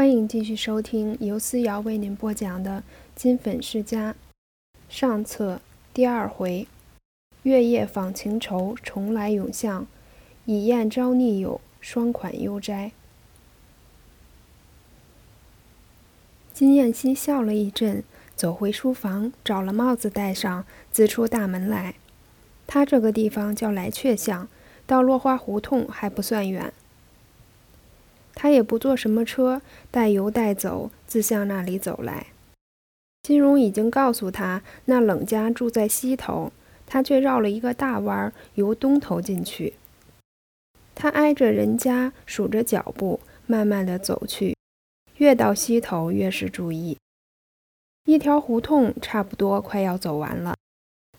欢迎继续收听由思瑶为您播讲的《金粉世家》上册第二回：月夜访情愁，重来永巷；以宴招逆友，双款幽斋。金燕西笑了一阵，走回书房，找了帽子戴上，自出大门来。他这个地方叫来雀巷，到落花胡同还不算远。他也不坐什么车，带油带走，自向那里走来。金荣已经告诉他，那冷家住在西头，他却绕了一个大弯儿，由东头进去。他挨着人家，数着脚步，慢慢的走去。越到西头，越是注意。一条胡同差不多快要走完了，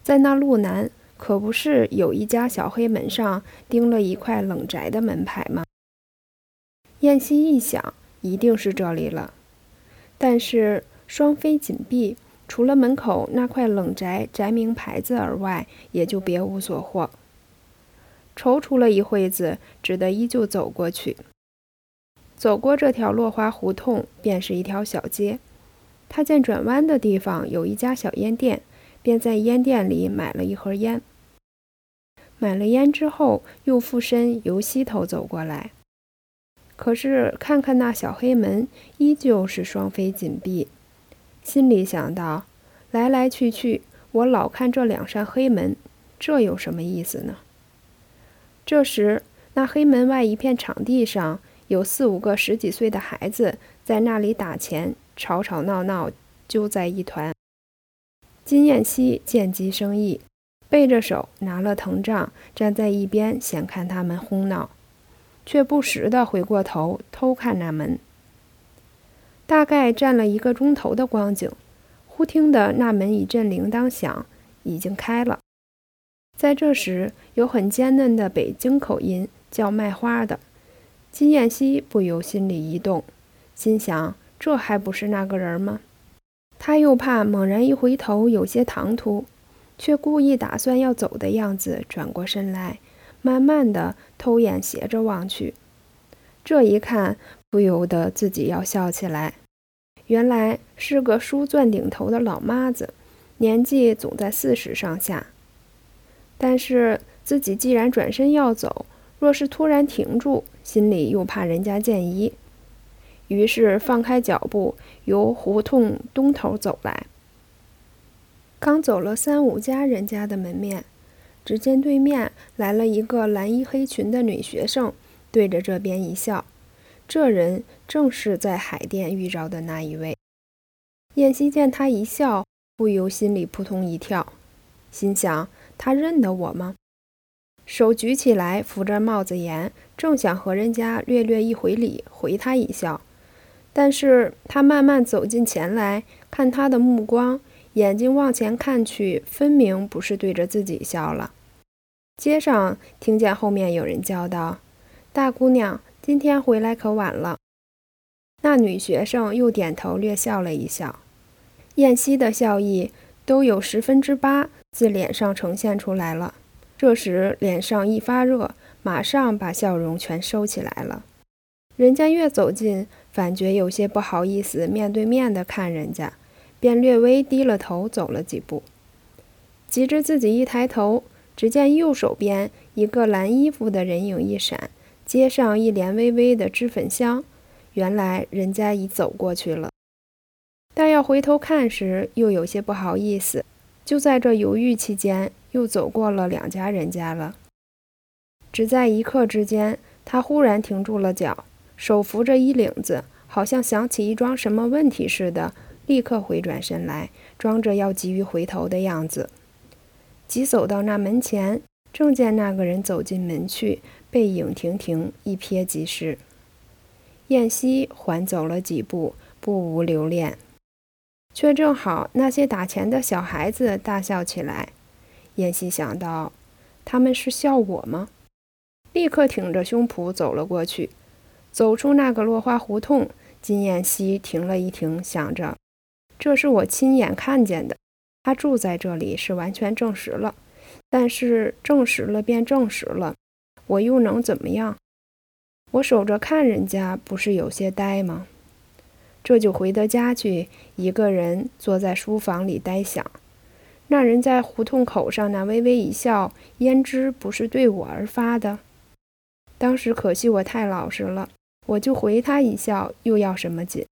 在那路南，可不是有一家小黑门上钉了一块冷宅的门牌吗？燕西一想，一定是这里了。但是双飞紧闭，除了门口那块冷宅宅名牌子而外，也就别无所获。踌躇了一会子，只得依旧走过去。走过这条落花胡同，便是一条小街。他见转弯的地方有一家小烟店，便在烟店里买了一盒烟。买了烟之后，又附身由西头走过来。可是看看那小黑门，依旧是双飞紧闭，心里想到：来来去去，我老看这两扇黑门，这有什么意思呢？这时，那黑门外一片场地上有四五个十几岁的孩子在那里打钱，吵吵闹闹，揪在一团。金燕西见机生意，背着手拿了藤杖，站在一边闲看他们哄闹。却不时地回过头偷看那门。大概站了一个钟头的光景，忽听得那门一阵铃铛响，已经开了。在这时，有很尖嫩的北京口音叫卖花的。金燕西不由心里一动，心想：这还不是那个人吗？他又怕猛然一回头有些唐突，却故意打算要走的样子，转过身来。慢慢的偷眼斜着望去，这一看不由得自己要笑起来。原来是个梳钻顶头的老妈子，年纪总在四十上下。但是自己既然转身要走，若是突然停住，心里又怕人家见疑，于是放开脚步，由胡同东头走来。刚走了三五家人家的门面。只见对面来了一个蓝衣黑裙的女学生，对着这边一笑。这人正是在海淀遇着的那一位。燕西见他一笑，不由心里扑通一跳，心想：他认得我吗？手举起来扶着帽子沿，正想和人家略略一回礼，回他一笑。但是他慢慢走近前来，看他的目光。眼睛往前看去，分明不是对着自己笑了。街上听见后面有人叫道：“大姑娘，今天回来可晚了。”那女学生又点头略笑了一笑。燕西的笑意都有十分之八自脸上呈现出来了。这时脸上一发热，马上把笑容全收起来了。人家越走近，反觉有些不好意思面对面的看人家。便略微低了头，走了几步。及至自己一抬头，只见右手边一个蓝衣服的人影一闪，街上一帘微微的脂粉香。原来人家已走过去了。但要回头看时，又有些不好意思。就在这犹豫期间，又走过了两家人家了。只在一刻之间，他忽然停住了脚，手扶着衣领子，好像想起一桩什么问题似的。立刻回转身来，装着要急于回头的样子，急走到那门前，正见那个人走进门去，背影亭亭，一瞥即逝。燕西缓走了几步，不无留恋，却正好那些打钱的小孩子大笑起来。燕西想到，他们是笑我吗？立刻挺着胸脯走了过去。走出那个落花胡同，金燕西停了一停，想着。这是我亲眼看见的，他住在这里是完全证实了。但是证实了便证实了，我又能怎么样？我守着看人家，不是有些呆吗？这就回到家去，一个人坐在书房里呆想。那人在胡同口上那微微一笑，胭脂不是对我而发的？当时可惜我太老实了，我就回他一笑，又要什么紧？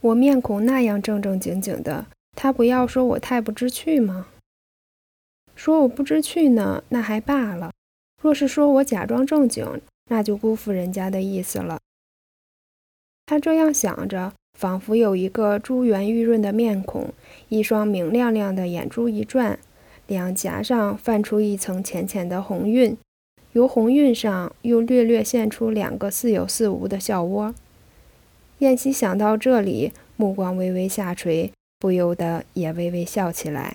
我面孔那样正正经经的，他不要说我太不知趣吗？说我不知趣呢，那还罢了；若是说我假装正经，那就辜负人家的意思了。他这样想着。仿佛有一个珠圆玉润的面孔，一双明亮亮的眼珠一转，两颊上泛出一层浅浅的红晕，由红晕上又略略现出两个似有似无的笑窝。燕西想到这里，目光微微下垂，不由得也微微笑起来。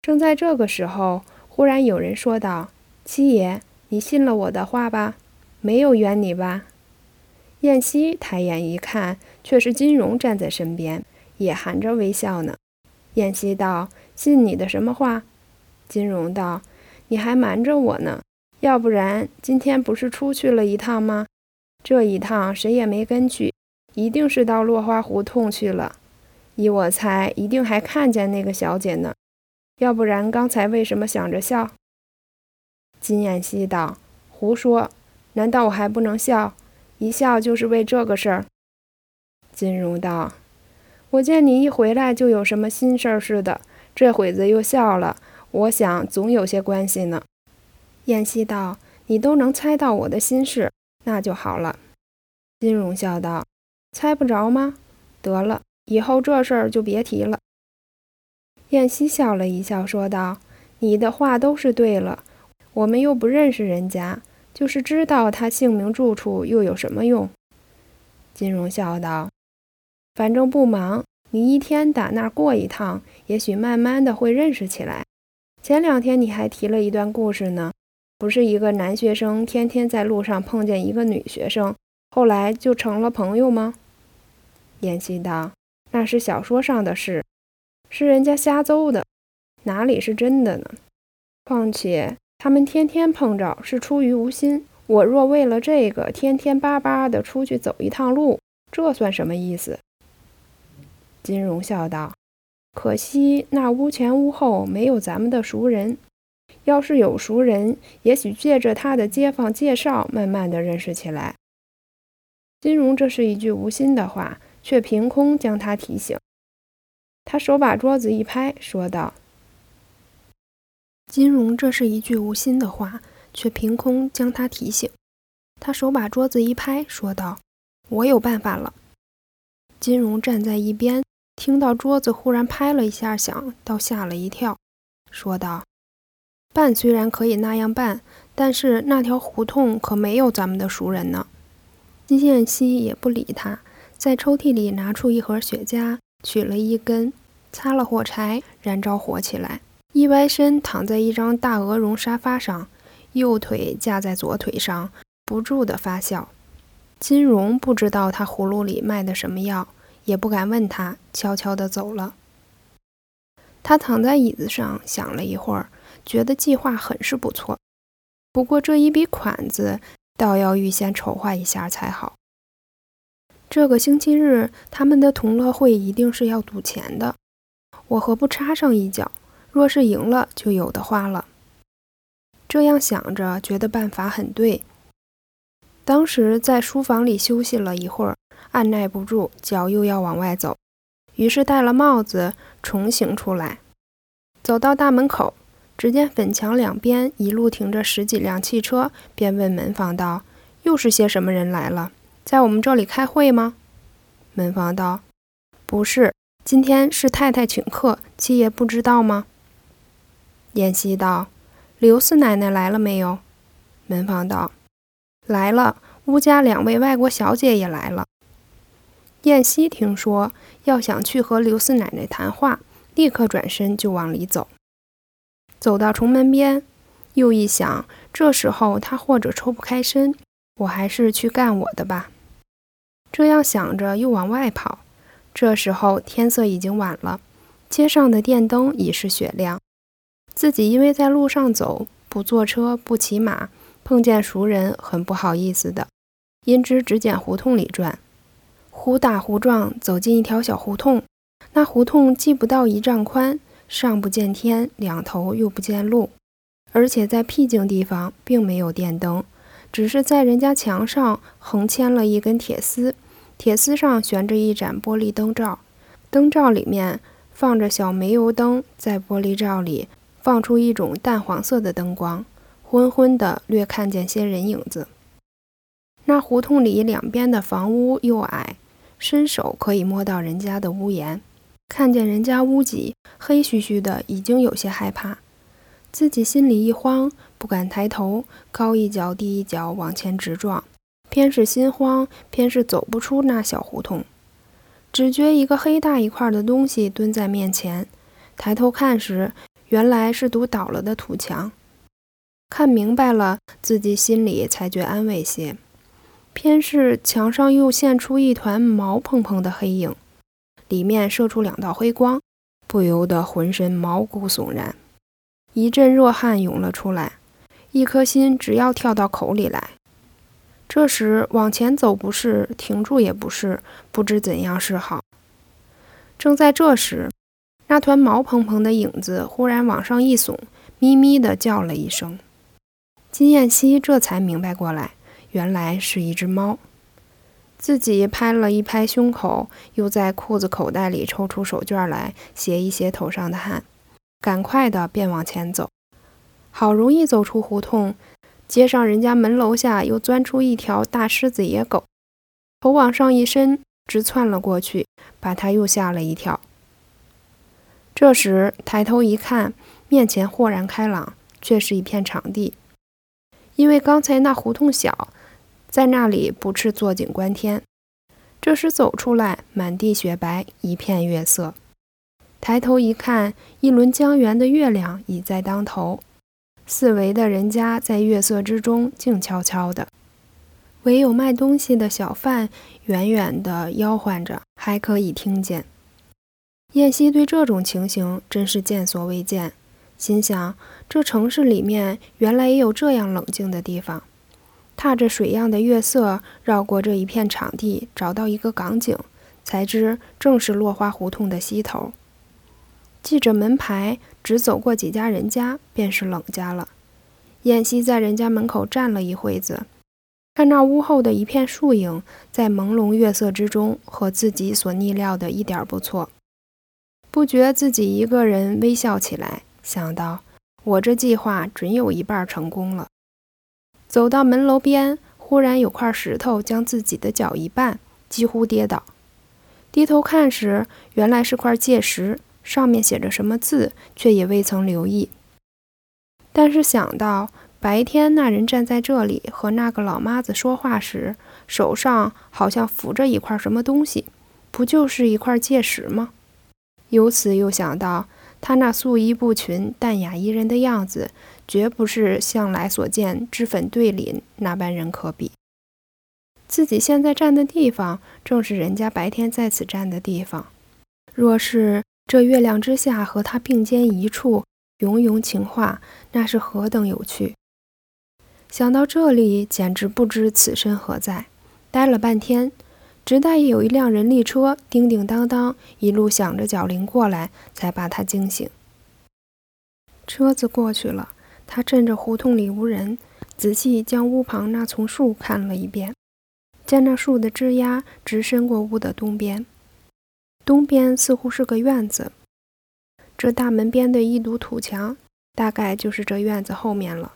正在这个时候，忽然有人说道：“七爷，你信了我的话吧？没有冤你吧？”燕西抬眼一看，却是金荣站在身边，也含着微笑呢。燕西道：“信你的什么话？”金荣道：“你还瞒着我呢。要不然今天不是出去了一趟吗？这一趟谁也没跟去，一定是到落花胡同去了。依我猜，一定还看见那个小姐呢。要不然刚才为什么想着笑？”金燕西道：“胡说！难道我还不能笑？”一笑就是为这个事儿。金如道：“我见你一回来就有什么心事儿似的，这会子又笑了，我想总有些关系呢。”燕西道：“你都能猜到我的心事，那就好了。”金荣笑道：“猜不着吗？得了，以后这事儿就别提了。”燕西笑了一笑，说道：“你的话都是对了，我们又不认识人家。”就是知道他姓名住处又有什么用？金荣笑道：“反正不忙，你一天打那儿过一趟，也许慢慢的会认识起来。前两天你还提了一段故事呢，不是一个男学生天天在路上碰见一个女学生，后来就成了朋友吗？”燕西道：“那是小说上的事，是人家瞎诌的，哪里是真的呢？况且……”他们天天碰着是出于无心，我若为了这个天天巴巴的出去走一趟路，这算什么意思？金荣笑道：“可惜那屋前屋后没有咱们的熟人，要是有熟人，也许借着他的街坊介绍，慢慢的认识起来。”金荣这是一句无心的话，却凭空将他提醒。他手把桌子一拍，说道。金荣这是一句无心的话，却凭空将他提醒。他手把桌子一拍，说道：“我有办法了。”金荣站在一边，听到桌子忽然拍了一下响，倒吓了一跳，说道：“办虽然可以那样办，但是那条胡同可没有咱们的熟人呢。”金燕西也不理他，在抽屉里拿出一盒雪茄，取了一根，擦了火柴，燃着火起来。一歪身躺在一张大鹅绒沙发上，右腿架在左腿上，不住地发笑。金荣不知道他葫芦里卖的什么药，也不敢问他，悄悄地走了。他躺在椅子上想了一会儿，觉得计划很是不错。不过这一笔款子，倒要预先筹划一下才好。这个星期日，他们的同乐会一定是要赌钱的，我何不插上一脚？若是赢了，就有的花了。这样想着，觉得办法很对。当时在书房里休息了一会儿，按耐不住，脚又要往外走，于是戴了帽子，重行出来。走到大门口，只见粉墙两边一路停着十几辆汽车，便问门房道：“又是些什么人来了？在我们这里开会吗？”门房道：“不是，今天是太太请客，七爷不知道吗？”燕西道：“刘四奶奶来了没有？”门房道：“来了，乌家两位外国小姐也来了。”燕西听说要想去和刘四奶奶谈话，立刻转身就往里走。走到重门边，又一想，这时候他或者抽不开身，我还是去干我的吧。这样想着，又往外跑。这时候天色已经晚了，街上的电灯已是雪亮。自己因为在路上走，不坐车，不骑马，碰见熟人很不好意思的，因之只捡胡同里转。忽大忽撞，走进一条小胡同。那胡同既不到一丈宽，上不见天，两头又不见路，而且在僻静地方，并没有电灯，只是在人家墙上横牵了一根铁丝，铁丝上悬着一盏玻璃灯罩，灯罩里面放着小煤油灯，在玻璃罩里放出一种淡黄色的灯光，昏昏的，略看见些人影子。那胡同里两边的房屋又矮。伸手可以摸到人家的屋檐，看见人家屋脊黑黢黢的，已经有些害怕。自己心里一慌，不敢抬头，高一脚低一脚往前直撞。偏是心慌，偏是走不出那小胡同。只觉一个黑大一块的东西蹲在面前，抬头看时，原来是堵倒了的土墙。看明白了，自己心里才觉安慰些。偏是墙上又现出一团毛蓬蓬的黑影，里面射出两道黑光，不由得浑身毛骨悚然，一阵热汗涌了出来，一颗心只要跳到口里来。这时往前走不是，停住也不是，不知怎样是好。正在这时，那团毛蓬蓬的影子忽然往上一耸，咪咪地叫了一声，金燕西这才明白过来。原来是一只猫，自己拍了一拍胸口，又在裤子口袋里抽出手绢来斜一斜头上的汗，赶快的便往前走。好容易走出胡同，街上人家门楼下又钻出一条大狮子野狗，头往上一伸，直窜了过去，把他又吓了一跳。这时抬头一看，面前豁然开朗，却是一片场地，因为刚才那胡同小。在那里不啻坐井观天，这时走出来，满地雪白，一片月色。抬头一看，一轮江圆的月亮已在当头，四围的人家在月色之中静悄悄的，唯有卖东西的小贩远远的吆唤着，还可以听见。燕西对这种情形真是见所未见，心想：这城市里面原来也有这样冷静的地方。踏着水样的月色，绕过这一片场地，找到一个港井，才知正是落花胡同的西头。记着门牌，只走过几家人家，便是冷家了。燕西在人家门口站了一会子，看那屋后的一片树影，在朦胧月色之中，和自己所逆料的一点不错。不觉自己一个人微笑起来，想到我这计划准有一半成功了。走到门楼边，忽然有块石头将自己的脚一绊，几乎跌倒。低头看时，原来是块界石，上面写着什么字，却也未曾留意。但是想到白天那人站在这里和那个老妈子说话时，手上好像扶着一块什么东西，不就是一块界石吗？由此又想到他那素衣不群、淡雅宜人的样子。绝不是向来所见脂粉对领那般人可比。自己现在站的地方，正是人家白天在此站的地方。若是这月亮之下和他并肩一处，融融情话，那是何等有趣！想到这里，简直不知此身何在。呆了半天，直待有一辆人力车叮叮当当一路响着脚铃过来，才把他惊醒。车子过去了。他趁着胡同里无人，仔细将屋旁那丛树看了一遍，见那树的枝丫直伸过屋的东边，东边似乎是个院子。这大门边的一堵土墙，大概就是这院子后面了。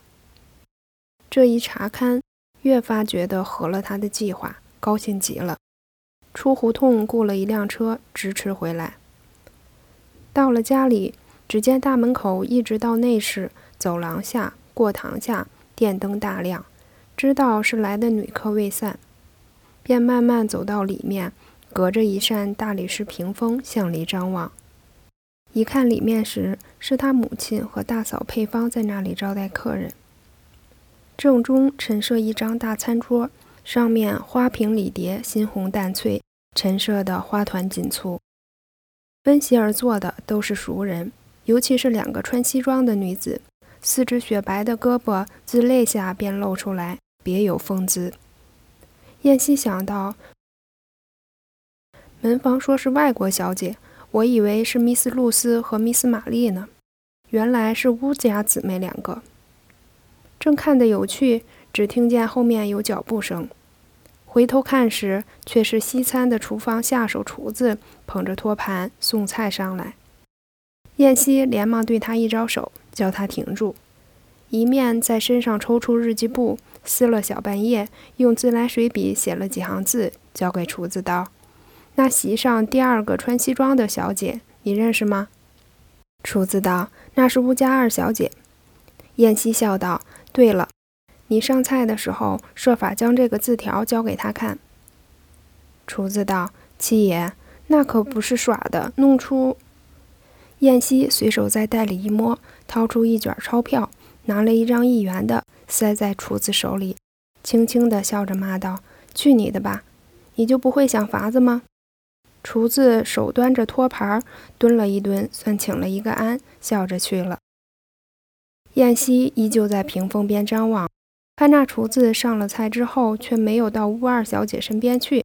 这一查看，越发觉得合了他的计划，高兴极了。出胡同雇了一辆车，直驰回来。到了家里，只见大门口一直到内室。走廊下，过堂下，电灯大亮，知道是来的女客未散，便慢慢走到里面，隔着一扇大理石屏风向里张望。一看里面时，是他母亲和大嫂配方在那里招待客人。正中陈设一张大餐桌，上面花瓶礼碟，新红淡翠，陈设的花团锦簇。分席而坐的都是熟人，尤其是两个穿西装的女子。四只雪白的胳膊自肋下便露出来，别有风姿。燕西想到，门房说是外国小姐，我以为是密斯露丝和密斯玛丽呢，原来是乌家姊妹两个。正看得有趣，只听见后面有脚步声，回头看时，却是西餐的厨房下手厨子捧着托盘送菜上来。燕西连忙对他一招手，叫他停住，一面在身上抽出日记簿，撕了小半页，用自来水笔写了几行字，交给厨子道。那席上第二个穿西装的小姐，你认识吗？厨子道：“那是乌家二小姐。”燕西笑道：“对了，你上菜的时候设法将这个字条交给他看。”厨子道：“七爷，那可不是耍的，弄出……”燕西随手在袋里一摸，掏出一卷钞票，拿了一张一元的，塞在厨子手里，轻轻地笑着骂道：“去你的吧，你就不会想法子吗？”厨子手端着托盘，蹲了一蹲，算请了一个安，笑着去了。燕西依旧在屏风边张望，看那厨子上了菜之后，却没有到乌二小姐身边去，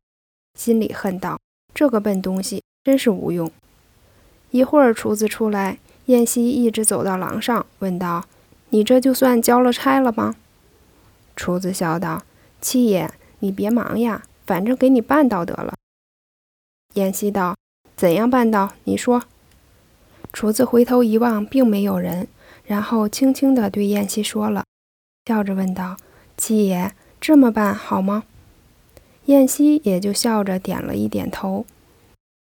心里恨道：“这个笨东西，真是无用。”一会儿，厨子出来，燕西一直走到廊上，问道：“你这就算交了差了吗？”厨子笑道：“七爷，你别忙呀，反正给你办到得了。”燕西道：“怎样办到？你说。”厨子回头一望，并没有人，然后轻轻地对燕西说了，笑着问道：“七爷，这么办好吗？”燕西也就笑着点了一点头。